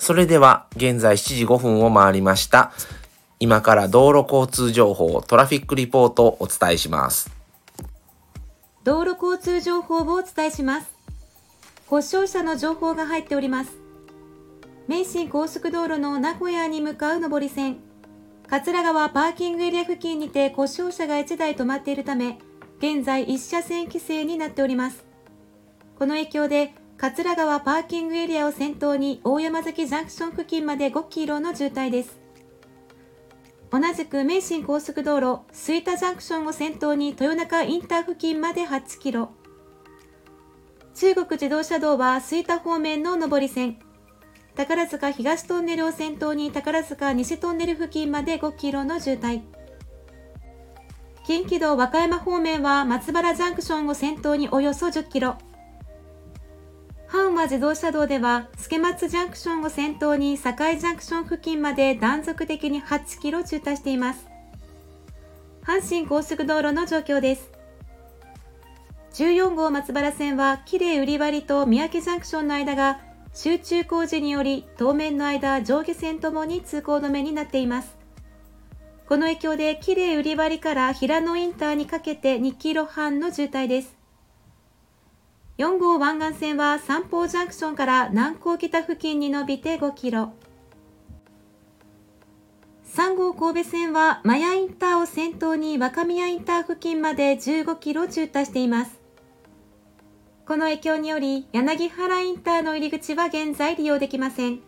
それでは、現在7時5分を回りました。今から道路交通情報、トラフィックリポートをお伝えします。道路交通情報をお伝えします。故障車の情報が入っております。名神高速道路の名古屋に向かう上り線、桂川パーキングエリア付近にて故障車が1台止まっているため、現在1車線規制になっております。この影響で桂川パーキングエリアを先頭に大山崎ジャンクション付近まで5キロの渋滞です。同じく名神高速道路吹田ジャンクションを先頭に豊中インター付近まで8キロ。中国自動車道は吹田方面の上り線。宝塚東トンネルを先頭に宝塚西トンネル付近まで5キロの渋滞。近畿道和歌山方面は松原ジャンクションを先頭におよそ10キロ。阪和自動車道では、助松ジャンクションを先頭に堺ジャンクション付近まで断続的に8キロ渋滞しています。阪神高速道路の状況です。14号松原線は、綺麗売り割と三宅ジャンクションの間が集中工事により当面の間上下線ともに通行止めになっています。この影響で綺麗売り割から平野インターにかけて2キロ半の渋滞です。4号湾岸線は三方ジャンクションから南港北付近に伸びて5キロ。3号神戸線はマヤインターを先頭に若宮インター付近まで15キロ渋滞しています。この影響により柳原インターの入り口は現在利用できません。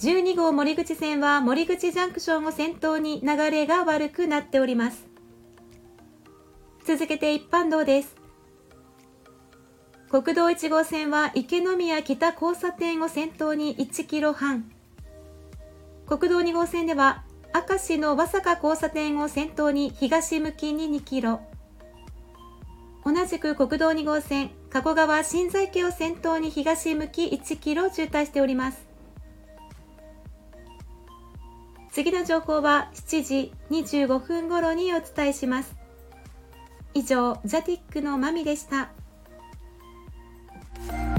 12号森口線は森口ジャンクションを先頭に流れが悪くなっております。続けて一般道です。国道1号線は池宮北交差点を先頭に1キロ半。国道2号線では明石の和坂交差点を先頭に東向きに2キロ。同じく国道2号線、加古川新在家を先頭に東向き1キロ渋滞しております。次の情報は7時25分頃にお伝えします。以上、ジャティックのまみでした。Thank you.